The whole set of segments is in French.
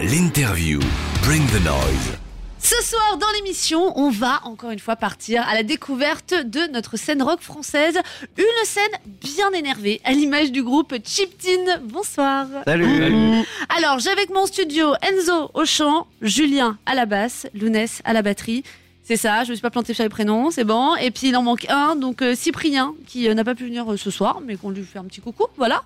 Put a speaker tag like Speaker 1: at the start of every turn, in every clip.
Speaker 1: L'interview. Bring the noise.
Speaker 2: Ce soir dans l'émission, on va encore une fois partir à la découverte de notre scène rock française. Une scène bien énervée, à l'image du groupe Chiptine. Bonsoir.
Speaker 3: Salut.
Speaker 2: Alors, j'ai avec mon studio Enzo au chant, Julien à la basse, Lounès à la batterie. C'est ça, je me suis pas planté sur les prénoms, c'est bon. Et puis il en manque un, donc euh, Cyprien, qui euh, n'a pas pu venir euh, ce soir, mais qu'on lui fait un petit coucou, voilà.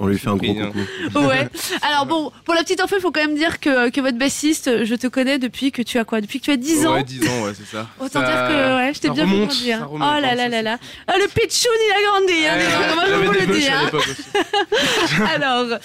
Speaker 3: On lui fait un gros coucou.
Speaker 2: Ouais. Alors bon, pour la petite info, il faut quand même dire que, que votre bassiste, je te connais depuis que tu as quoi Depuis que tu as 10 ans
Speaker 4: Ouais, 10 ans, ouais, c'est ça.
Speaker 2: Autant
Speaker 4: Ça-
Speaker 2: dire que ouais, je t'ai bien fait
Speaker 4: remonte,
Speaker 2: grandir.
Speaker 4: ça
Speaker 2: Oh là
Speaker 4: hein,
Speaker 2: là là là. Ah, le pitchoun, il a grandi, hein, comment je vous le dis. hein. Alors,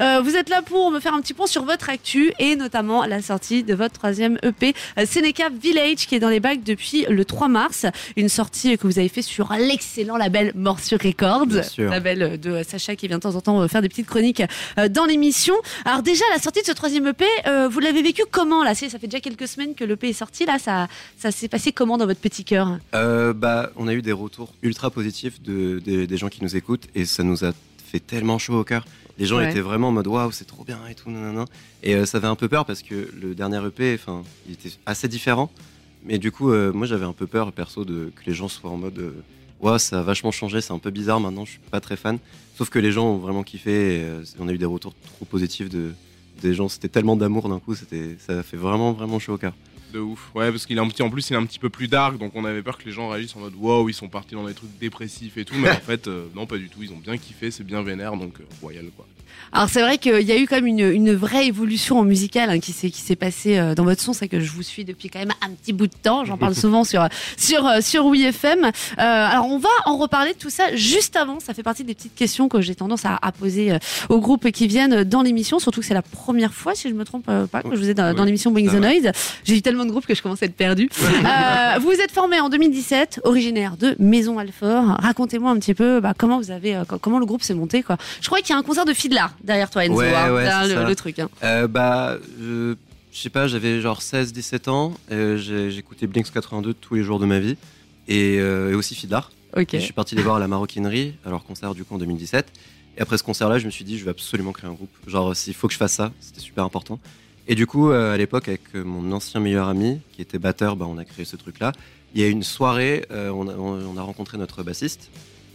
Speaker 2: euh, vous êtes là pour me faire un petit point sur votre actu et notamment la sortie de votre troisième EP, euh, Seneca Village, qui est dans les bacs depuis le 3 mars. Une sortie que vous avez fait sur l'excellent label Morsure Records, label de Sacha qui vient de temps en temps euh, faire des petites chroniques euh, dans l'émission. Alors déjà, la sortie de ce troisième EP, euh, vous l'avez vécu comment là? Ça fait déjà quelques semaines que l'EP est sorti là. Ça, ça s'est passé comment dans votre petit cœur?
Speaker 3: Euh, bah, on a eu des retours ultra positifs de, des- des gens qui nous écoutent et ça nous a fait tellement chaud au cœur. Les gens
Speaker 2: Ouais.
Speaker 3: étaient vraiment en mode waouh, c'est trop bien et tout, nanana. Et euh, ça avait un peu peur parce que le dernier EP, enfin, il était assez différent. Mais du coup, euh, moi j'avais un peu peur perso de que les gens soient en mode euh, ça a vachement changé, c'est un peu bizarre maintenant, je suis pas très fan. Sauf que les gens ont vraiment kiffé et euh, on a eu des retours trop positifs de, des gens. C'était tellement d'amour d'un coup, c'était, ça a fait vraiment, vraiment chaud au cœur.
Speaker 4: De ouf. Ouais, parce qu'il est un petit, en plus, il est un petit peu plus dark, donc on avait peur que les gens réagissent en mode waouh, ils sont partis dans des trucs dépressifs et tout, mais en fait, euh, non, pas du tout. Ils ont bien kiffé, c'est bien vénère, donc euh, royal quoi.
Speaker 2: Alors c'est vrai qu'il y a eu quand même une, une vraie évolution en musical hein, qui s'est qui s'est passée euh, dans votre son, c'est que je vous suis depuis quand même un petit bout de temps. J'en parle souvent sur sur euh, sur WeFM. Euh, alors on va en reparler de tout ça juste avant. Ça fait partie des petites questions que j'ai tendance à, à poser euh, aux groupes qui viennent dans l'émission. Surtout que c'est la première fois, si je me trompe pas, que je vous ai dans, l'émission Bring the
Speaker 3: ça va.
Speaker 2: Noise. J'ai eu tellement de groupes que je commence à être perdu. Euh, vous êtes formé en 2017, originaire de Maison Alfort. Racontez-moi un petit peu bah, comment vous avez, comment le groupe s'est monté. Quoi. Je crois qu'il y a un concert de Derrière toi, Enzo.
Speaker 3: Ouais,
Speaker 2: hein,
Speaker 3: ouais,
Speaker 2: derrière
Speaker 3: c'est
Speaker 2: le, truc. hein.
Speaker 3: Euh, bah, je sais pas, j'avais genre 16-17 ans. J'écoutais Blinks 82 tous les jours de ma vie. Et, euh, et aussi Fidlar.
Speaker 2: Ok.
Speaker 3: Et je suis parti les voir à la Maroquinerie, à leur concert du coup en 2017. Et après ce concert-là, je me suis dit, je vais absolument créer un groupe. Genre, s'il faut que je fasse ça, c'était super important. Et du coup, euh, à l'époque, avec mon ancien meilleur ami, qui était batteur, bah, on a créé ce truc-là. Il y a une soirée, on, a, on a rencontré notre bassiste,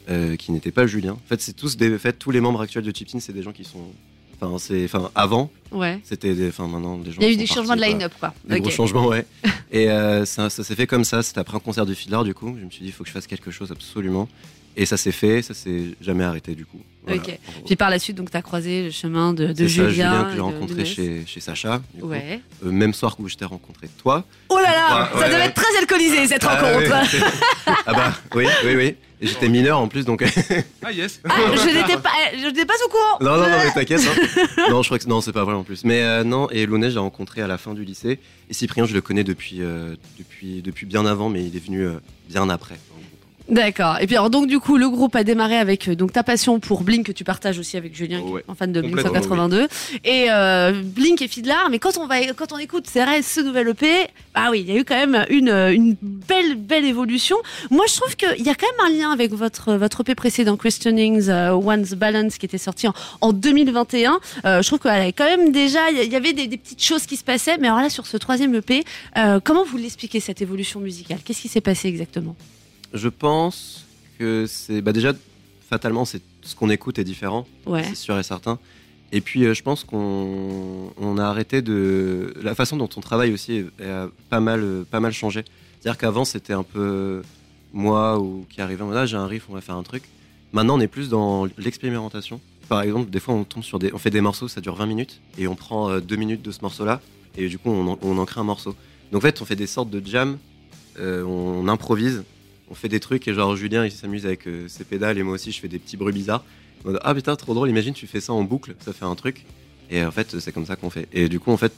Speaker 3: euh, qui n'était pas Julien. En fait, c'est tous des, en fait, tous les membres actuels de Chiptin, c'est des gens qui sont, enfin, c'est, enfin, avant,
Speaker 2: Ouais.
Speaker 3: c'était, des- enfin, maintenant, des gens.
Speaker 2: Il y a eu des changements de line-up, quoi.
Speaker 3: Des gros changements, ouais. Et euh, ça, ça s'est fait comme ça. C'était après un concert de Fiddler, du coup. Je me suis dit, il faut que je fasse quelque chose absolument. Et ça s'est fait, ça s'est jamais arrêté, du coup. Voilà.
Speaker 2: Ok. Puis par la suite, donc, tu as croisé le chemin de, de
Speaker 3: C'est ça,
Speaker 2: Julien.
Speaker 3: Julien que j'ai rencontré chez, chez Sacha. du coup.
Speaker 2: Ouais.
Speaker 3: Euh, même soir où je t'ai rencontré toi.
Speaker 2: Oh là là,
Speaker 3: Ouais,
Speaker 2: ça
Speaker 3: ouais,
Speaker 2: devait
Speaker 3: ouais.
Speaker 2: être très alcoolisé cette
Speaker 3: Ah,
Speaker 2: rencontre.
Speaker 3: ouais, ah bah, oui, oui, oui. Et j'étais mineur en plus, donc.
Speaker 4: Ah yes
Speaker 2: Ah, je n'étais pas, je n'étais pas au courant.
Speaker 3: non, non, non, mais t'inquiète. hein. non, je crois que non, c'est pas vrai en plus. Mais euh, non, et Lounès, je l'ai rencontré à la fin du lycée. Et Cyprien, je le connais depuis, euh, depuis, depuis bien avant, mais il est venu euh, bien après.
Speaker 2: D'accord. Et puis alors donc du coup le groupe a démarré avec euh, donc ta passion pour Blink que tu partages aussi avec Julien, qui
Speaker 4: Ouais.
Speaker 2: est un fan de Blink
Speaker 4: Complètement,
Speaker 2: 182 et euh, Blink et Fiddler. Mais quand on va quand on écoute CRS ce nouvel EP, ah oui il y a eu quand même une une belle belle évolution. Moi je trouve qu'il y a quand même un lien avec votre votre EP précédent Questionings euh, One's Balance qui était sorti en, en 2021. Euh, je trouve qu'elle avait quand même déjà il y avait des, des petites choses qui se passaient. Mais alors là sur ce troisième EP, euh, comment vous l'expliquez cette évolution musicale? Qu'est-ce qui s'est passé exactement?
Speaker 3: Je pense que c'est. Bah déjà, fatalement, c'est ce qu'on écoute est différent,
Speaker 2: Ouais.
Speaker 3: c'est sûr et certain. Et puis, euh, je pense qu'on on a arrêté de. La façon dont on travaille aussi a pas mal, euh, pas mal changé. C'est-à-dire qu'avant, c'était un peu moi ou qui arrivait en mode ah, j'ai un riff, on va faire un truc. Maintenant, on est plus dans l'expérimentation. Par exemple, des fois, on tombe sur des. On fait des morceaux, ça dure 20 minutes, et on prend euh, deux minutes de ce morceau-là, et du coup, on en, on en crée un morceau. Donc, en fait, on fait des sortes de jam, euh, on improvise, on fait des trucs et genre Julien il s'amuse avec euh, ses pédales et moi aussi je fais des petits bruits bizarres. En mode, ah putain trop drôle, imagine tu fais ça en boucle, ça fait un truc. Et en fait c'est comme ça qu'on fait. Et du coup en fait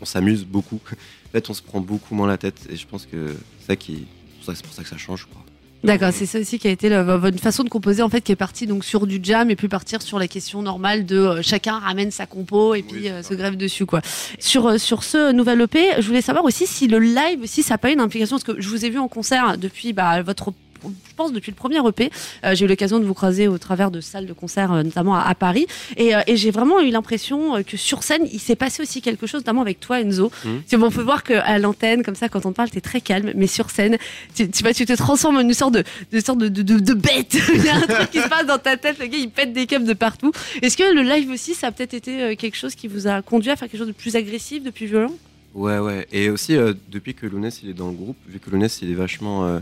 Speaker 3: on s'amuse beaucoup. en fait on se prend beaucoup moins la tête et je pense que c'est ça qui c'est pour ça- que ça change quoi.
Speaker 2: D'accord, c'est ça aussi qui a été la- votre façon de composer en fait qui est partie donc sur du jam et puis partir sur la question normale de euh, chacun ramène sa compo et puis
Speaker 4: Oui,
Speaker 2: euh, se grève dessus quoi. Sur euh, sur ce nouvel EP, je voulais savoir aussi si le live aussi ça n'a pas une implication parce que je vous ai vu en concert depuis bah, votre je pense depuis le premier EP. Euh, j'ai eu l'occasion de vous croiser au travers de salles de concert, euh, notamment à, à Paris, et, euh, et j'ai vraiment eu l'impression que sur scène, il s'est passé aussi quelque chose, notamment avec toi, Enzo. Tu vois, on peut voir qu'à l'antenne, comme ça, quand on te parle, t'es très calme, mais sur scène, tu, tu, tu te transformes en une sorte de, de sorte de, de, bête. il y a un truc qui se passe dans ta tête, le gars, il pète des câbles de partout. Est-ce que le live aussi, ça a peut-être été quelque chose qui vous a conduit à faire quelque chose de plus agressif, de plus violent?
Speaker 3: Ouais, ouais. Et aussi, depuis que Lounès il est dans le groupe, vu que Lounès il est vachement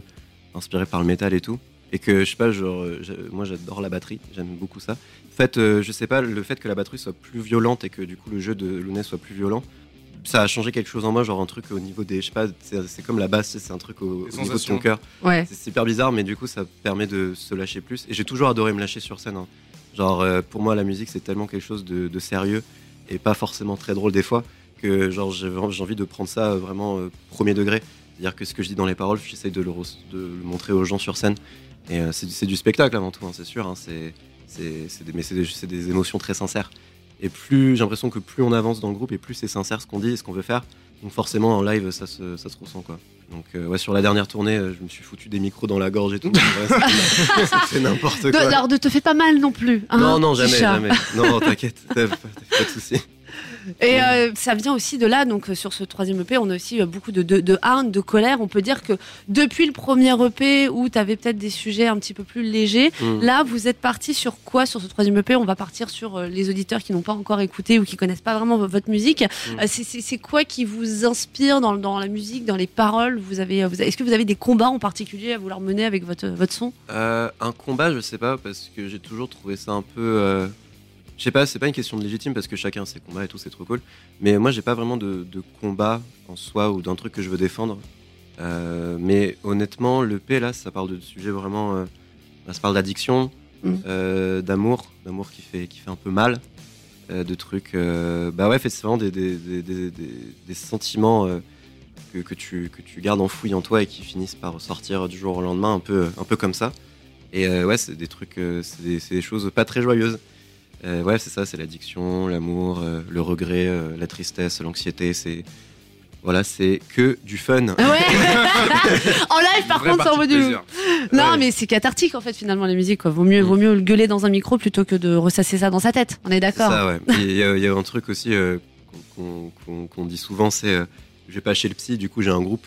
Speaker 3: inspiré par le métal et tout, et que je sais pas, genre, euh, moi j'adore la batterie, j'aime beaucoup ça. En fait, euh, je sais pas, le fait que la batterie soit plus violente et que du coup le jeu de Lounès soit plus violent, ça a changé quelque chose en moi, genre un truc au niveau des. Je sais pas, c'est comme la basse, c'est un truc au, au niveau de ton cœur.
Speaker 2: Ouais.
Speaker 3: C'est super bizarre, mais du coup, ça permet de se lâcher plus. Et j'ai toujours adoré me lâcher sur scène. hein. Genre, euh, pour moi, la musique, c'est tellement quelque chose de, de sérieux et pas forcément très drôle des fois que genre j'ai vraiment- j'ai envie de prendre ça vraiment euh, premier degré. C'est-à-dire que ce que je dis dans les paroles, j'essaye de de le montrer aux gens sur scène. Et euh, c'est du- spectacle avant tout, hein, c'est sûr. hein. C'est des, mais c'est des, émotions très sincères. Et plus j'ai l'impression que plus on avance dans le groupe et plus c'est sincère ce qu'on dit et ce qu'on veut faire. Donc forcément en live ça se, ça se ressent quoi. Donc euh, ouais sur la dernière tournée euh, je me suis foutu des micros dans la gorge et tout. Ouais, c'est- n'importe
Speaker 2: De,
Speaker 3: quoi.
Speaker 2: alors, ne te fais pas mal non plus. hein,
Speaker 3: non non jamais jamais. Non t'inquiète pas de soucis.
Speaker 2: Et euh, ça vient aussi de là, donc euh, sur ce troisième EP, on a aussi euh, beaucoup de, de, de haine, de colère. On peut dire que depuis le premier EP où tu avais peut-être des sujets un petit peu plus légers,
Speaker 3: Mm.
Speaker 2: là vous êtes parti sur quoi sur ce troisième EP On va partir sur les auditeurs qui n'ont pas encore écouté ou qui connaissent pas vraiment votre musique.
Speaker 3: Mm.
Speaker 2: C'est- quoi qui vous inspire dans, dans la musique, dans les paroles? Vous avez, vous Est-ce que vous avez des combats en particulier à vouloir mener avec votre, votre son?
Speaker 3: Euh, un combat, je sais pas, parce que j'ai toujours trouvé ça un peu. euh, Je sais pas, c'est pas une question de légitime parce que chacun ses combats et tout, c'est trop cool. Mais moi, j'ai pas vraiment de, de combat en soi ou d'un truc que je veux défendre. Euh, mais honnêtement, le P là, ça parle de sujets vraiment. euh, ça parle d'addiction,
Speaker 2: Mhm.
Speaker 3: euh, d'amour, d'amour qui fait, qui fait un peu mal, de trucs. bah ouais, c'est vraiment des, des, des, des- sentiments que, que, tu, que tu gardes enfouis en toi et qui finissent par sortir du jour au lendemain, un peu, un peu comme ça. Et ouais, c'est des trucs, c'est des choses pas très joyeuses. Euh, ouais, c'est ça, c'est l'addiction, l'amour, euh, le regret, euh, la tristesse, l'anxiété. C'est voilà, c'est que du fun.
Speaker 2: Ouais En live, par contre, ça en vaut du.
Speaker 4: plaisir.
Speaker 2: Non,
Speaker 3: Ouais.
Speaker 2: mais c'est cathartique en fait finalement la musique. Quoi. Vaut mieux, vaut mieux le gueuler dans un micro plutôt que de ressasser ça dans sa tête. On est d'accord.
Speaker 3: ça, ouais. Il y, a- il y a un truc aussi euh, qu'on qu'on- qu'on dit souvent, c'est euh, je vais pas chez le psy, du coup j'ai un groupe.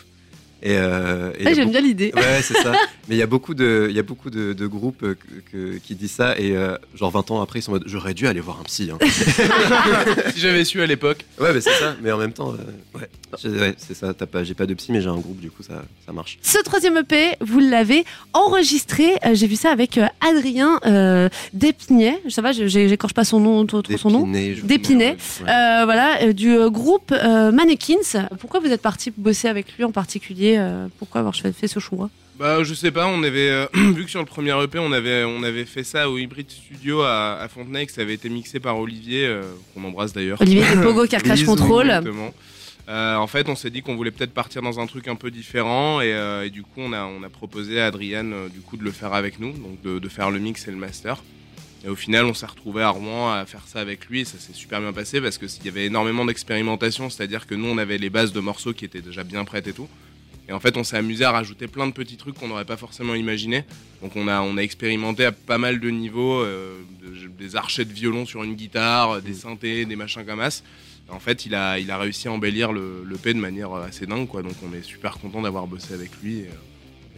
Speaker 3: Et, euh, et
Speaker 2: Ah,
Speaker 3: a
Speaker 2: J'aime
Speaker 3: beaucoup-
Speaker 2: bien l'idée.
Speaker 3: Ouais, c'est ça. Mais il y a beaucoup de, il y a beaucoup de, de groupes euh, que- que- qui disent ça et euh, genre 20 ans après ils sont en mode j'aurais dû aller voir un psy. hein.
Speaker 4: si j'avais su à l'époque.
Speaker 3: Ouais, mais c'est ça. Mais en même temps, euh, ouais, J'ai- ouais, c'est ça. T'as pas, j'ai pas de psy, mais j'ai un groupe, du coup ça, ça marche.
Speaker 2: Ce troisième EP, vous l'avez enregistré. euh, J'ai vu ça avec euh, Adrien euh, Despinay. Ça va, j'écorche pas son nom, trop, trop son nom.
Speaker 3: Ouais.
Speaker 2: Euh, voilà, euh, du euh, groupe euh, Mannequins. Pourquoi vous êtes parti bosser avec lui en particulier? Euh, Pourquoi avoir fait ce choix?
Speaker 4: Bah, je sais pas, on avait euh, vu que sur le premier EP, on avait on avait fait ça au Hybrid Studio à, à Fontenay, que ça avait été mixé par Olivier, euh, qu'on embrasse d'ailleurs.
Speaker 2: Olivier de Pogo Car Crash. Control.
Speaker 4: Exactement. Euh, en fait, on s'est dit qu'on voulait peut-être partir dans un truc un peu différent et, et du coup, on a, on a proposé à Adriane du coup de le faire avec nous, donc de, de faire le mix et le master. Et au final, on s'est retrouvé à Rouen à faire ça avec lui et ça s'est super bien passé parce qu'il y avait énormément d'expérimentation, c'est-à-dire que nous, on avait les bases de morceaux qui étaient déjà bien prêtes et tout. Et en fait, on s'est amusé à rajouter plein de petits trucs qu'on n'aurait pas forcément imaginé. Donc, on a, on a expérimenté à pas mal de niveaux, euh, de- des archets de violon sur une guitare, des synthés, des machins comme as. En fait, il a, il a réussi à embellir le, le P de manière assez dingue, quoi. Donc, on est super content d'avoir bossé avec lui. et, et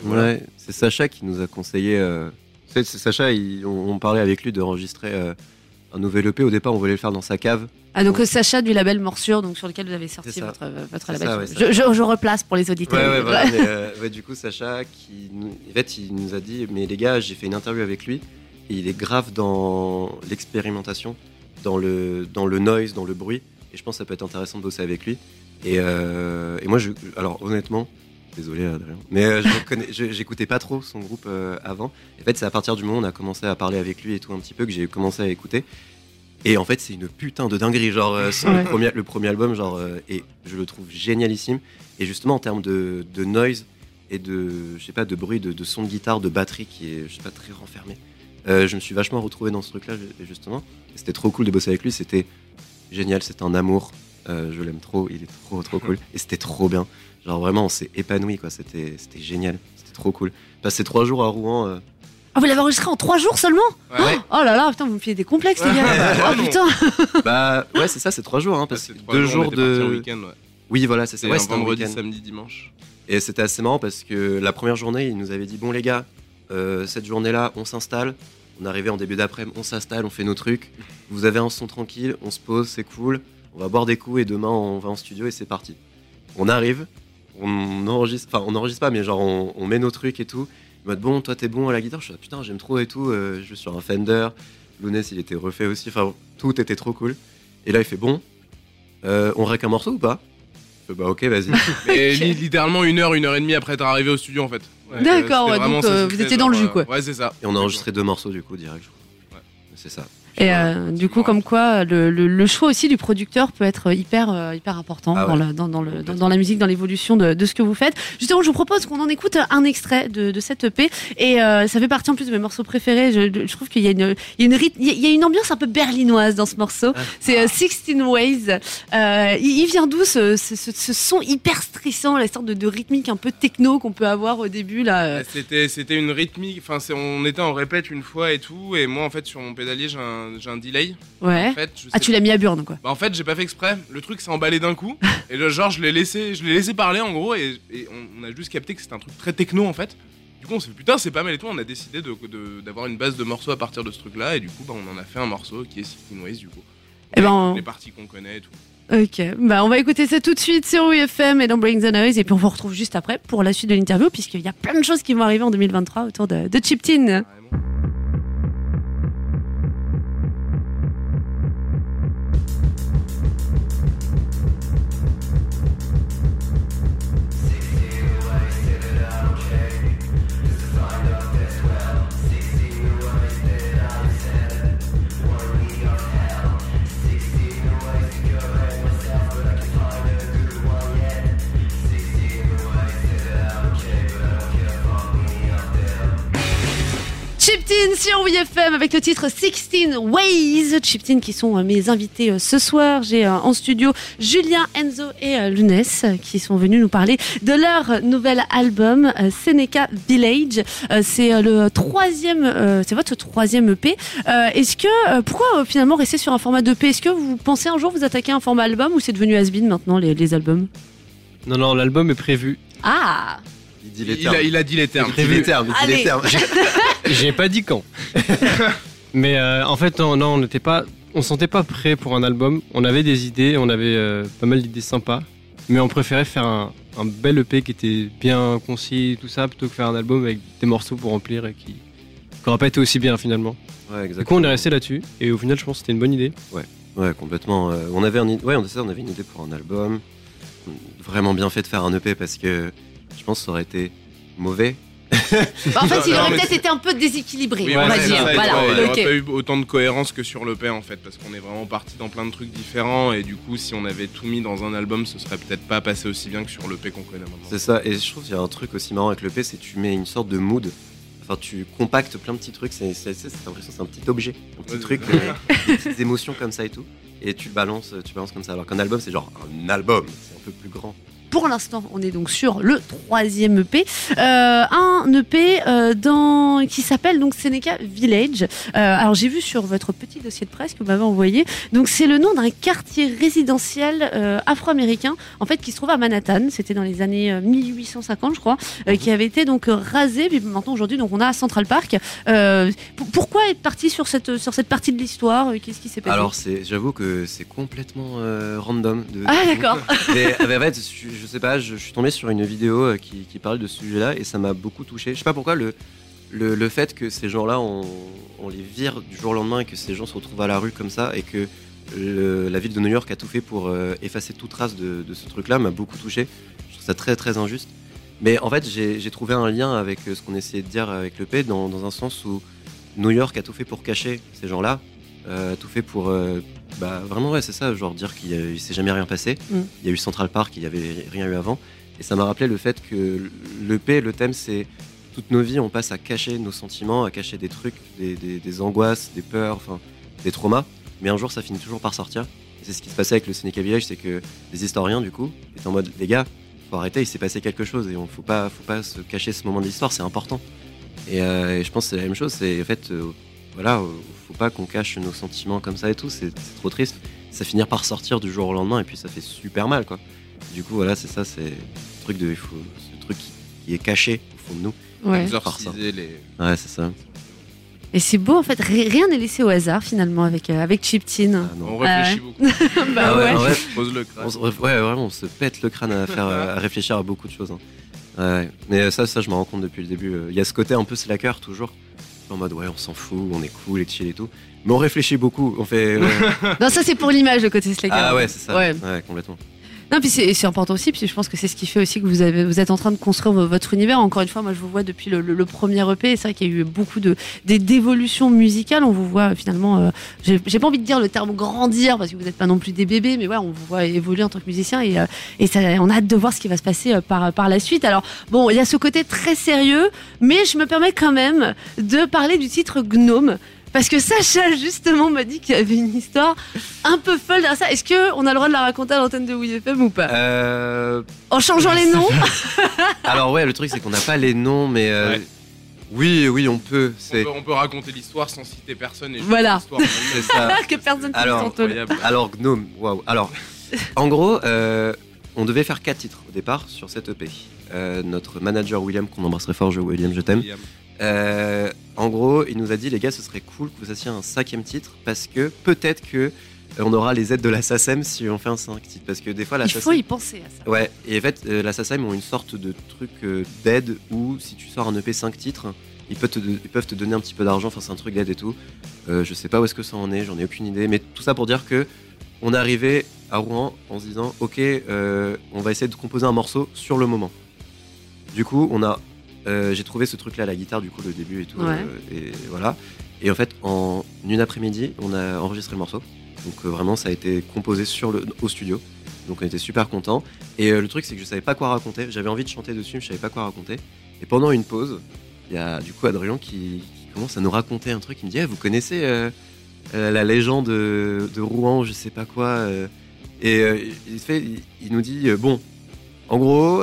Speaker 4: voilà.
Speaker 3: Ouais, c'est Sacha qui nous a conseillé. euh, C'est Sacha, il- on, on parlait avec lui d'enregistrer euh, un nouvel EP. Au départ, on voulait le faire dans sa cave.
Speaker 2: Ah, donc euh, Sacha du label Morsure, donc sur lequel vous avez sorti votre, euh, votre label.
Speaker 3: ça, ouais,
Speaker 2: je, je- je replace pour les auditeurs.
Speaker 3: Ouais, ouais, voilà. mais, euh, ouais, du coup, Sacha, qui, nous- en fait, il nous a dit, mais les gars, j'ai fait une interview avec lui, et il est grave dans l'expérimentation, dans le, dans le noise, dans le bruit, et je pense que ça peut être intéressant de bosser avec lui. Et, euh, et moi, je, alors honnêtement, désolé Adrien, mais euh, je j'écoutais pas trop son groupe euh, avant. En fait, c'est à partir du moment où on a commencé à parler avec lui et tout un petit peu que j'ai commencé à écouter. Et en fait, c'est une putain de dinguerie. Genre, euh, son
Speaker 2: Ouais.
Speaker 3: premier, le premier album, genre, euh, et je le trouve génialissime. Et justement, en termes de, de noise et de, je sais pas, de bruit, de, de son de guitare, de batterie qui est, je sais pas, très renfermé, euh, je me suis vachement retrouvé dans ce truc-là, ju- justement. C'était trop cool de bosser avec lui. C'était génial. C'était un amour. Euh, je l'aime trop, il est trop trop cool. Et c'était trop bien. Genre vraiment, on s'est épanoui quoi. C'était c'était génial. C'était trop cool. Passer trois jours à Rouen. euh,
Speaker 2: Ah, vous l'avez enregistré en trois jours seulement
Speaker 4: Ouais.
Speaker 2: Oh là là, putain, vous me fiez des complexes, les gars. Oh putain.
Speaker 3: Bah ouais, c'est ça, c'est trois jours. Hein, parce que deux jours de. Oui, voilà, c'est ça.
Speaker 4: C'était
Speaker 3: Ouais,
Speaker 4: un
Speaker 3: c'était un
Speaker 4: vendredi, samedi, dimanche.
Speaker 3: Et c'était assez marrant parce que la première journée, il nous avait dit Bon, les gars, euh, cette journée-là, on s'installe. On arrivait en début d'après-midi, on s'installe, on fait nos trucs. Vous avez un son tranquille, on se pose, c'est cool. On va boire des coups et demain, on va en studio et c'est parti. On arrive, on enregistre, enfin, on enregistre pas, mais genre, on, on met nos trucs et tout. Il mode Bon, toi, t'es bon à la guitare Je suis là, putain, j'aime trop et tout. euh, je joue sur un Fender. Lounès, il était refait aussi. Enfin, tout était trop cool. Et là, il fait Bon, euh, on règle un morceau ou pas? Je fais, Bah, ok, vas-y.
Speaker 4: Et li- littéralement une heure, une heure et demie après être arrivé au studio en fait. Ouais,
Speaker 2: D'accord, ouais, donc,
Speaker 4: ça
Speaker 2: euh, vous étiez dans le jus, quoi.
Speaker 4: Ouais, c'est ça.
Speaker 3: Et on a enregistré deux morceaux du coup direct, je crois.
Speaker 4: Ouais.
Speaker 3: C'est ça.
Speaker 2: Et euh, du coup, comme quoi, le, le- le choix aussi du producteur peut être hyper, euh, hyper important
Speaker 3: Ah
Speaker 2: dans,
Speaker 3: ouais.
Speaker 2: la, dans, dans le, dans, dans la musique, dans l'évolution de, de ce que vous faites. Justement, je vous propose qu'on en écoute un extrait de, de cette EP. Et euh, ça fait partie en plus de mes morceaux préférés. Je, je trouve qu'il y, a une- il y, y a- une ambiance un peu berlinoise dans ce morceau.
Speaker 3: Ah.
Speaker 2: C'est euh, 16 Ways. Euh, il, il vient d'où ce, ce, ce- son hyper stressant, la sorte de, de rythmique un peu techno qu'on peut avoir au début là euh.
Speaker 4: Ouais, C'était, une rythmique, enfin on était en répète une fois et tout, et moi en fait sur mon pédalier j'ai un, j'ai un delay.
Speaker 2: Ouais.
Speaker 4: En fait, je
Speaker 2: Ah,
Speaker 4: sais-
Speaker 2: tu l'as mis à burn quoi.
Speaker 4: Bah, en fait j'ai pas fait exprès, le truc s'est emballé d'un coup, et le genre je l'ai laissé, je l'ai laissé parler en gros, et, et on, on a juste capté que c'était un truc très techno en fait. Du coup on s'est dit putain c'est pas mal et tout, on a décidé de, de- d'avoir une base de morceaux à partir de ce truc là, et du coup bah, on en a fait un morceau qui est 16 Ways du coup.
Speaker 2: Eh ben, on-
Speaker 4: Les parties qu'on connaît et tout.
Speaker 2: Ok, bah on va écouter ça tout de suite sur WFM et dans Bring the Noise et puis on vous retrouve juste après pour la suite de l'interview puisqu'il y a plein de choses qui vont arriver en 2023 autour de, de. Chip Tin sur WFM avec le titre 16 Ways. Chip Tin qui sont euh, mes invités euh, ce soir. J'ai euh, en studio Julien, Enzo et euh, qui sont venus nous parler de leur nouvel album Seneca Village. C'est le troisième, c'est votre troisième EP. Est-ce que pourquoi finalement rester sur un format d'EP Est-ce que vous pensez un jour vous attaquer à un format album ou c'est devenu has-been maintenant les, les albums?
Speaker 5: Non, non, l'album est prévu.
Speaker 2: Ah
Speaker 3: dit les
Speaker 4: Il,
Speaker 3: termes.
Speaker 4: a, il a dit les termes.
Speaker 3: Il dit les termes. Il dit les
Speaker 2: Allez.
Speaker 3: termes.
Speaker 5: J'ai pas dit quand. Mais euh, en fait, non, non, on n'était pas, on se sentait pas prêt pour un album. On avait des idées, on avait euh, pas mal d'idées sympas, mais on préférait faire un, un bel EP qui était bien concis, tout ça, plutôt que faire un album avec des morceaux pour remplir et qui n'aurait pas été aussi bien finalement.
Speaker 3: Ouais,
Speaker 5: Du coup, on est resté là-dessus et au final, je pense que c'était une bonne idée.
Speaker 3: Ouais, complètement. euh, on avait un, ouais, on, ça, on avait une idée pour un album. Vraiment bien fait de faire un EP parce que je pense que ça aurait été mauvais.
Speaker 2: Bah, En fait, il aurait peut-être été un peu déséquilibré,
Speaker 4: Oui,
Speaker 2: on va
Speaker 4: voilà,
Speaker 2: dire.
Speaker 4: c'est ça,
Speaker 2: Voilà,
Speaker 4: Il n'y
Speaker 2: ok.
Speaker 4: aurait pas eu autant de cohérence que sur l'EP en fait, parce qu'on est vraiment parti dans plein de trucs différents et du coup, si on avait tout mis dans un album, ce serait peut-être pas passé aussi bien que sur l'EP qu'on connaît maintenant.
Speaker 3: C'est ça. Et je trouve qu'il y a un truc aussi marrant avec l'EP, c'est que tu mets une sorte de mood. Enfin, tu compactes plein de petits trucs. C'est c'est- c'est- c'est l'impression que c'est un petit objet, un petit
Speaker 4: Ouais,
Speaker 3: truc,
Speaker 4: c'est-
Speaker 3: euh, des petites émotions comme ça et tout. Et tu balances, tu balances comme ça. Alors qu'un album, c'est genre un album. C'est un peu plus grand.
Speaker 2: Pour l'instant, on est donc sur le troisième EP, Euh, un EP euh, dans qui s'appelle donc Seneca Village. Euh, alors j'ai vu sur votre petit dossier de presse que vous m'avez envoyé, donc c'est le nom d'un quartier résidentiel afro-américain, en fait qui se trouve à Manhattan. C'était dans les années euh, 1850, je crois, qui avait été donc rasé. Puis maintenant aujourd'hui, donc on a Central Park. Pourquoi être parti sur cette sur cette partie de l'histoire Qu'est-ce qui s'est passé?
Speaker 3: Alors, j'avoue que c'est complètement random. De,
Speaker 2: Ah d'accord.
Speaker 3: En fait, je, je sais pas, je, suis tombé sur une vidéo euh, qui, qui parle de ce sujet-là et ça m'a beaucoup touché. Je sais pas pourquoi le, le, fait que ces gens-là, on, les vire du jour au lendemain et que ces gens se retrouvent à la rue comme ça et que la ville de New York a tout fait pour euh, effacer toute trace de, ce truc-là m'a beaucoup touché. Je trouve ça très très injuste. Mais en fait, j'ai trouvé un lien avec euh, ce qu'on essayait de dire avec le P dans un sens où New York a tout fait pour cacher ces gens-là, euh, tout fait pour euh, bah, vraiment, ouais, c'est ça, genre dire qu'il il s'est jamais rien passé.
Speaker 2: Mm.
Speaker 3: Il y a eu Central Park, il y avait rien eu avant. Et ça m'a rappelé le fait que le P, le thème, c'est toutes nos vies, on passe à cacher nos sentiments, à cacher des trucs, des, des- des angoisses, des peurs, enfin, des traumas. Mais un jour, ça finit toujours par sortir. Et c'est ce qui se passait avec le Seneca Village, c'est que les historiens, du coup, étaient en mode, les gars, faut arrêter, il s'est passé quelque chose et on faut pas, faut pas se cacher ce moment de l'histoire, c'est important. Et, euh, et je pense que c'est la même chose, c'est en fait, euh, voilà, euh, faut pas qu'on cache nos sentiments comme ça et tout, c'est trop triste. Ça finit par sortir du jour au lendemain et puis ça fait super mal, quoi. Du coup, voilà, c'est ça, c'est le truc de, il faut, ce truc qui, qui est caché au fond de nous.
Speaker 2: Ouais.
Speaker 4: Les.
Speaker 3: Ouais, c'est ça.
Speaker 2: Et c'est beau en fait, ri- rien n'est laissé au hasard finalement avec, euh, avec Chiptine.
Speaker 3: Ah, non.
Speaker 4: On réfléchit beaucoup.
Speaker 2: bah
Speaker 3: Ah
Speaker 2: ouais.
Speaker 3: ouais, ouais.
Speaker 4: On pose le crâne.
Speaker 3: On se- ouais, vraiment, on se pète le crâne à, faire, à réfléchir à beaucoup de choses. hein. Ouais. Mais euh, ça, ça, je m'en rends compte depuis le début. Euh, Il y a ce côté un peu slacker toujours. En mode, ouais, on s'en fout, on est cool et chill et tout. Mais on réfléchit beaucoup. On fait. ouais.
Speaker 2: Non, ça c'est pour l'image le côté slacker.
Speaker 3: ah ouais, c'est ça.
Speaker 2: Ouais.
Speaker 3: Ouais, complètement.
Speaker 2: Non, puis c'est important aussi, puis je pense que c'est ce qui fait aussi que vous, avez, vous êtes en train de construire vo- votre univers. Encore une fois, moi je vous vois depuis le, le- premier EP, c'est vrai qu'il y a eu beaucoup de d'évolutions musicales. On vous voit euh, finalement, euh, j'ai j'ai pas envie de dire le terme grandir, parce que vous n'êtes pas non plus des bébés, mais ouais, on vous voit évoluer en tant que musicien, et, euh, et ça, on a hâte de voir ce qui va se passer euh, par, par la suite. Alors, bon, il y a ce côté très sérieux, mais je me permets quand même de parler du titre Gnome. Parce que Sacha, justement, m'a dit qu'il y avait une histoire un peu folle derrière ça. Est-ce qu'on a le droit de la raconter à l'antenne de WFM ou pas?
Speaker 3: Euh,
Speaker 2: En changeant les noms
Speaker 3: alors, ouais, le truc, c'est qu'on n'a pas les noms, mais. euh,
Speaker 4: Ouais.
Speaker 3: Oui, oui, on peut.
Speaker 4: On peut, on peut raconter l'histoire sans citer personne. Et
Speaker 2: Voilà.
Speaker 3: c'est ça.
Speaker 2: que personne ne
Speaker 3: Alors. Alors, Gnome, waouh. Alors, en gros, euh, on devait faire quatre titres au départ sur cette EP. Euh, notre manager William, qu'on embrasserait fort, je, William, je t'aime. Euh, en gros, il nous a dit, les gars, ce serait cool que vous fassiez un cinquième titre parce que peut-être que euh, on aura les aides de la SACEM si on fait un cinq titres. Parce que des fois, la
Speaker 2: Il faut y penser à ça.
Speaker 3: Ouais, et en fait, euh, la SACEM ont une sorte de truc d'aide où si tu sors un EP 5 titres, ils peuvent te, ils peuvent te donner un petit peu d'argent, enfin, c'est un truc d'aide et tout. Euh, je sais pas où est-ce que ça en est, j'en ai aucune idée, mais tout ça pour dire que on est arrivé à Rouen en se disant, ok, euh, on va essayer de composer un morceau sur le moment. Du coup, on a, euh, j'ai trouvé ce truc-là, la guitare, du coup, le début et tout,
Speaker 2: Ouais.
Speaker 3: euh, et voilà. Et en fait, en une après-midi, on a enregistré le morceau. Donc euh, vraiment, ça a été composé sur le, au studio. Donc on était super contents. Et le truc, c'est que je savais pas quoi raconter. J'avais envie de chanter dessus, mais je savais pas quoi raconter. Et pendant une pause, il y a du coup Adrien qui, qui commence à nous raconter un truc. Il me dit Eh, Vous connaissez la légende de, de Rouen, je sais pas quoi. Et il, fait, il, il nous dit Bon, en gros,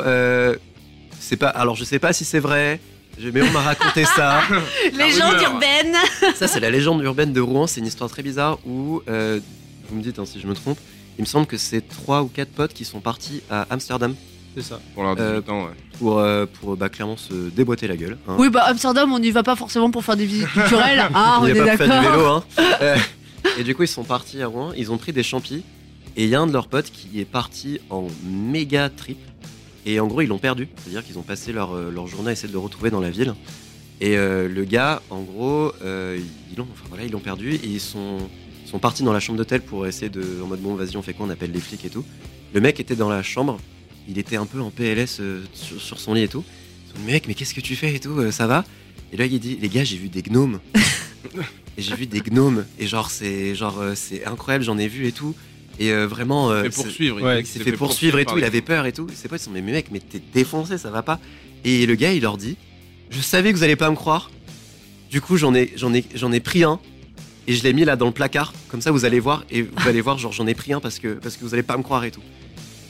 Speaker 3: c'est pas. Alors je sais pas si c'est vrai. Mais on m'a raconté ça.
Speaker 2: Légende
Speaker 4: rumeur.
Speaker 2: urbaine
Speaker 3: Ça, c'est la légende urbaine de Rouen. C'est une histoire très bizarre où, euh, vous me dites hein, si je me trompe, il me semble que c'est trois ou quatre potes qui sont partis à Amsterdam
Speaker 5: C'est ça.
Speaker 4: Pour leurs 18
Speaker 3: Euh,
Speaker 4: ans, ouais.
Speaker 3: pour, euh, pour bah, clairement se déboîter la gueule. hein.
Speaker 2: Oui, bah Amsterdam, on n'y va pas forcément pour faire des visites culturelles. Hein, on
Speaker 3: Il
Speaker 2: est
Speaker 3: n'y a pas pour faire du vélo. Hein. Euh, et du coup, ils sont partis à Rouen. Ils ont pris des champis. Et il y a un de leurs potes qui est parti en méga trip. Et en gros, ils l'ont perdu. C'est-à-dire qu'ils ont passé leur, euh, leur journée à essayer de le retrouver dans la ville. Et euh, le gars, en gros, euh, ils l'ont enfin, voilà, perdu. Et ils sont, sont partis dans la chambre d'hôtel pour essayer de. En mode, bon, vas-y, on fait quoi On appelle les flics et tout. Le mec était dans la chambre. Il était un peu en PLS euh, sur, sur son lit et tout. Ils dit, mec, mais qu'est-ce que tu fais et tout Ça va? Et là, il dit, les gars, j'ai vu des gnomes. et j'ai vu des gnomes. Et genre, c'est incroyable, j'en ai vu et tout. Et euh, vraiment. euh,
Speaker 4: fait poursuivre.
Speaker 5: ouais,
Speaker 3: il s'est fait poursuivre et tout, il avait peur et tout. Ses potes ils sont mais mec, mais t'es défoncé, ça va pas. Et le gars, il leur dit, je savais que vous allez pas me croire. Du coup, j'en ai, j'en ai, j'en ai pris un et je l'ai mis là dans le placard. Comme ça, vous allez voir et vous allez voir, genre j'en ai pris un parce que parce que vous allez pas me croire et tout.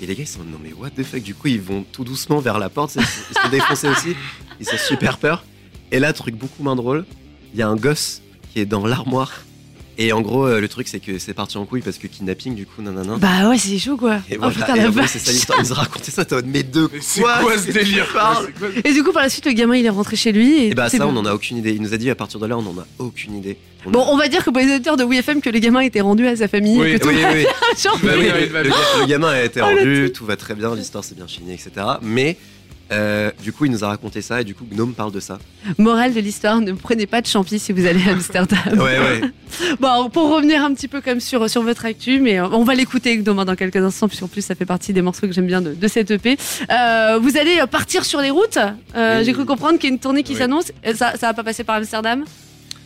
Speaker 3: Et les gars, ils sont non mais what the fuck? Du coup, ils vont tout doucement vers la porte. Ils sont, ils sont défoncés aussi. Ils ont super peur. Et là, truc beaucoup moins drôle, il y a un gosse qui est dans l'armoire. Et en gros, euh, le truc, c'est que c'est parti en couille parce que kidnapping, du coup, nanana.
Speaker 2: Bah ouais, c'est chaud quoi.
Speaker 3: Et
Speaker 2: oh
Speaker 3: voilà,
Speaker 2: putain,
Speaker 3: et
Speaker 2: la
Speaker 3: en gros, c'est ça l'histoire. Ils nous ont raconté ça, mode, mais de
Speaker 4: Mais c'est
Speaker 3: quoi,
Speaker 4: quoi ce délire quoi-
Speaker 2: Et du coup, par la suite, le gamin il est rentré chez lui. Et,
Speaker 3: Et bah
Speaker 2: c'est
Speaker 3: ça,
Speaker 2: bon.
Speaker 3: on en a aucune idée. Il nous a dit à partir de là, on en a aucune idée. On
Speaker 2: Bon,
Speaker 3: a-
Speaker 2: on va dire que pour les auditeurs de WFM, que le gamin était rendu à sa famille.
Speaker 4: Oui,
Speaker 2: et que tout
Speaker 3: oui, oui, oui.
Speaker 2: Genre,
Speaker 3: Bah oui,
Speaker 4: va
Speaker 3: le,
Speaker 4: bien.
Speaker 3: le- le gamin a été
Speaker 2: Oh,
Speaker 3: rendu, tout va très bien, l'histoire s'est bien chignée, etc. Mais euh, du coup, il nous a raconté ça et du coup, Gnome parle de ça.
Speaker 2: Morale de l'histoire, ne prenez pas de champi si vous allez à Amsterdam.
Speaker 3: Ouais, ouais.
Speaker 2: Bon, pour revenir un petit peu comme sur, sur votre actu, mais euh, on va l'écouter Gnome dans quelques instants, puisqu'en plus ça fait partie des morceaux que j'aime bien de, de cette EP. Euh, vous allez euh, partir sur les routes. Euh,
Speaker 3: Oui.
Speaker 2: J'ai cru comprendre qu'il y a une tournée qui
Speaker 3: Oui.
Speaker 2: s'annonce. Euh, Ça, ça va pas passer par Amsterdam?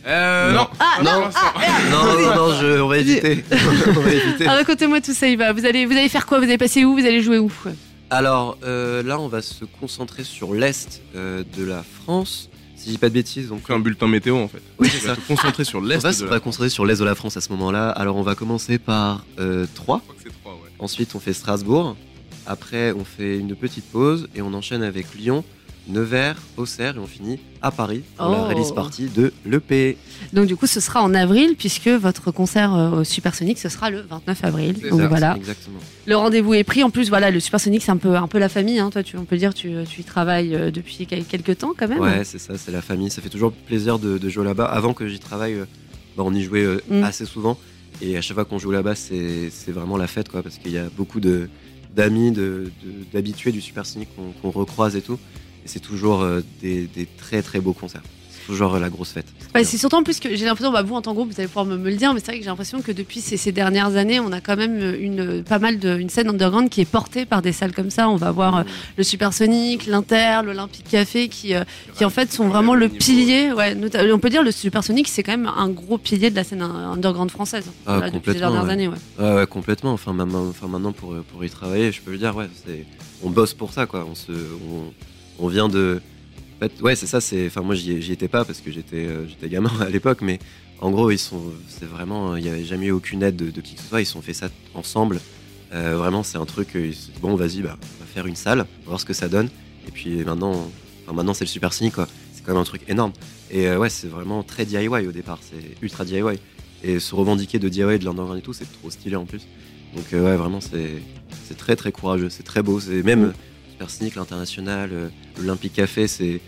Speaker 4: Euh,
Speaker 3: Non.
Speaker 4: non.
Speaker 2: Ah, non,
Speaker 4: pour l'instant.
Speaker 3: Non, non, non, je, on va éviter. on va éviter.
Speaker 2: Ah, Racontez-moi tout ça, Yva. Vous allez, vous allez faire quoi? Vous allez passer où? Vous allez jouer où?
Speaker 3: Alors euh, là, on va se concentrer sur l'est euh, de la France. Si je dis pas de bêtises, donc
Speaker 4: On fait un bulletin météo en fait.
Speaker 3: Oui, c'est ça.
Speaker 4: se concentrer sur
Speaker 3: On
Speaker 4: l'est
Speaker 3: va,
Speaker 4: de
Speaker 3: se-
Speaker 4: la
Speaker 3: on va
Speaker 4: France.
Speaker 3: concentrer sur l'est de la France à ce moment-là. Alors on va commencer par euh, Troyes.
Speaker 4: Je crois que c'est trois, ouais.
Speaker 3: Ensuite, on fait Strasbourg. Après, on fait une petite pause et on enchaîne avec Lyon, Nevers, Auxerre et on finit à Paris pour la
Speaker 2: Oh.
Speaker 3: release partie de l'EP.
Speaker 2: Donc du coup, ce sera en avril puisque votre concert euh, au Supersonic, ce sera le 29 avril.
Speaker 4: C'est
Speaker 2: Donc
Speaker 4: ça,
Speaker 2: voilà,
Speaker 3: Exactement.
Speaker 2: le rendez-vous est pris. En plus, voilà, le Supersonic, c'est un peu, un peu la famille. Hein. Toi, tu, on peut dire, tu, tu y travailles euh, depuis quel- quelques temps quand même.
Speaker 3: Ouais, c'est ça, c'est la famille. Ça fait toujours plaisir de, de jouer là-bas. Avant que j'y travaille, euh, bah, on y jouait euh,
Speaker 2: Mm.
Speaker 3: assez souvent. Et à chaque fois qu'on joue là-bas, c'est c'est vraiment la fête, quoi, parce qu'il y a beaucoup de d'amis, d'habitués du Super Cynic qu'on qu'on recroise et tout. C'est toujours euh, des, des très très beaux concerts. C'est toujours euh, la grosse fête. C'est
Speaker 2: Ouais, surtout en plus que j'ai l'impression, bah, vous en tant que groupe, vous allez pouvoir me, me le dire, mais c'est vrai que j'ai l'impression que depuis ces, ces dernières années, on a quand même une pas mal de une scène underground qui est portée par des salles comme ça. On va voir euh, le Supersonic, l'Inter, l'Olympique Café, qui euh, qui en fait sont vraiment le pilier. Ouais, on peut dire le Supersonic, c'est quand même un gros pilier de la scène underground française.
Speaker 3: Ah,
Speaker 2: depuis ces dernières
Speaker 3: ouais.
Speaker 2: années. Ouais.
Speaker 3: Complètement. Enfin, maintenant, enfin, maintenant pour, pour y travailler, je peux le dire, ouais, on bosse pour ça, quoi. On, se, on, on vient de. En fait, ouais, c'est ça. C'est, enfin, moi, j'y, étais pas parce que j'étais, euh, j'étais gamin à l'époque, mais en gros, ils sont, c'est vraiment, il n'y avait jamais eu aucune aide de, qui que ce soit. Ils se sont fait ça ensemble. Euh, vraiment, c'est un truc. euh, ils bon, vas-y, bah, on va faire une salle, on voir ce que ça donne. Et puis maintenant, maintenant, c'est le Super Cynic, quoi. C'est quand même un truc énorme. Et ouais, c'est vraiment très DIY au départ. C'est ultra DIY. Et se revendiquer de DIY, de l'underground et tout, c'est trop stylé en plus. Donc ouais, vraiment, c'est c'est très très courageux, c'est très beau. C'est même Cynic, l'international, euh, l'Olympique Café, c'est.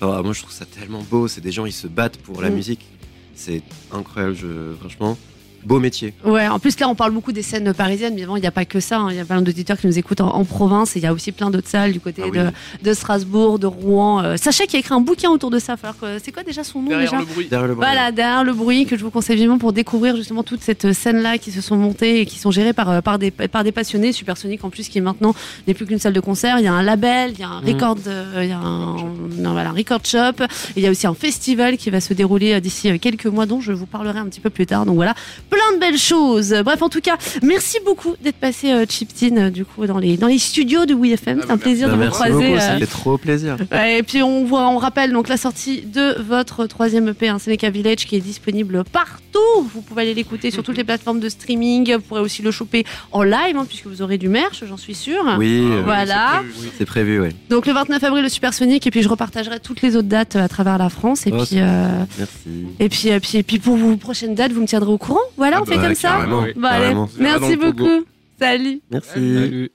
Speaker 3: enfin, moi, je trouve ça tellement beau. C'est des gens, ils se battent pour la
Speaker 2: Mm.
Speaker 3: musique. C'est incroyable, je... franchement. Beau métier.
Speaker 2: Ouais, en plus là on parle beaucoup des scènes parisiennes, mais évidemment il n'y a pas que ça, hein. il y a plein d'auditeurs qui nous écoutent en, en province et il y a aussi plein d'autres salles du côté
Speaker 3: Ah oui.
Speaker 2: de, de Strasbourg, de Rouen. Euh, Sacha qui a écrit un bouquin autour de ça, c'est quoi déjà son nom
Speaker 4: Derrière
Speaker 2: déjà
Speaker 4: le bruit.
Speaker 3: Derrière le bras.
Speaker 2: Voilà, derrière le bruit que je vous conseille vivement pour découvrir justement toute cette scène-là qui se sont montées et qui sont gérées par, euh, par, des, par des passionnés. Supersonic en plus qui maintenant n'est plus qu'une salle de concert. Il y a un label, il y a un
Speaker 3: Mhm.
Speaker 2: record, euh, il y a un, non, voilà, un record shop. Et il y a aussi un festival qui va se dérouler euh, d'ici euh, quelques mois dont je vous parlerai un petit peu plus tard. Donc voilà, plein de belles choses. Bref, en tout cas, merci beaucoup d'être passé euh, Chiptin euh, du coup dans les, dans les studios de WeFM.
Speaker 4: Ah
Speaker 2: C'est un
Speaker 4: bah,
Speaker 2: plaisir
Speaker 3: Bah,
Speaker 2: de vous
Speaker 3: merci
Speaker 2: croiser.
Speaker 3: beaucoup,
Speaker 2: euh,
Speaker 3: ça fait trop plaisir.
Speaker 2: Ouais, et puis on voit, on rappelle donc la sortie de votre troisième EP, hein, Seneca Village, qui est disponible partout. Vous pouvez aller l'écouter sur toutes les plateformes de streaming. Vous pourrez aussi le choper en live, hein, puisque vous aurez du merch, j'en suis sûre.
Speaker 3: Oui, euh,
Speaker 4: oui,
Speaker 2: Voilà.
Speaker 4: c'est prévu.
Speaker 3: ouais.
Speaker 2: Donc le 29 avril, le Supersonic, et puis je repartagerai toutes les autres dates euh, à travers la France. Et
Speaker 3: Oh,
Speaker 2: puis, euh,
Speaker 3: Merci.
Speaker 2: et puis, et puis, et puis pour vos prochaines dates, vous me tiendrez au courant. Voilà,
Speaker 4: Ah
Speaker 2: on fait
Speaker 3: bah,
Speaker 2: comme ça. Bon, allez, merci beaucoup. Salut.
Speaker 3: Merci.
Speaker 5: Salut.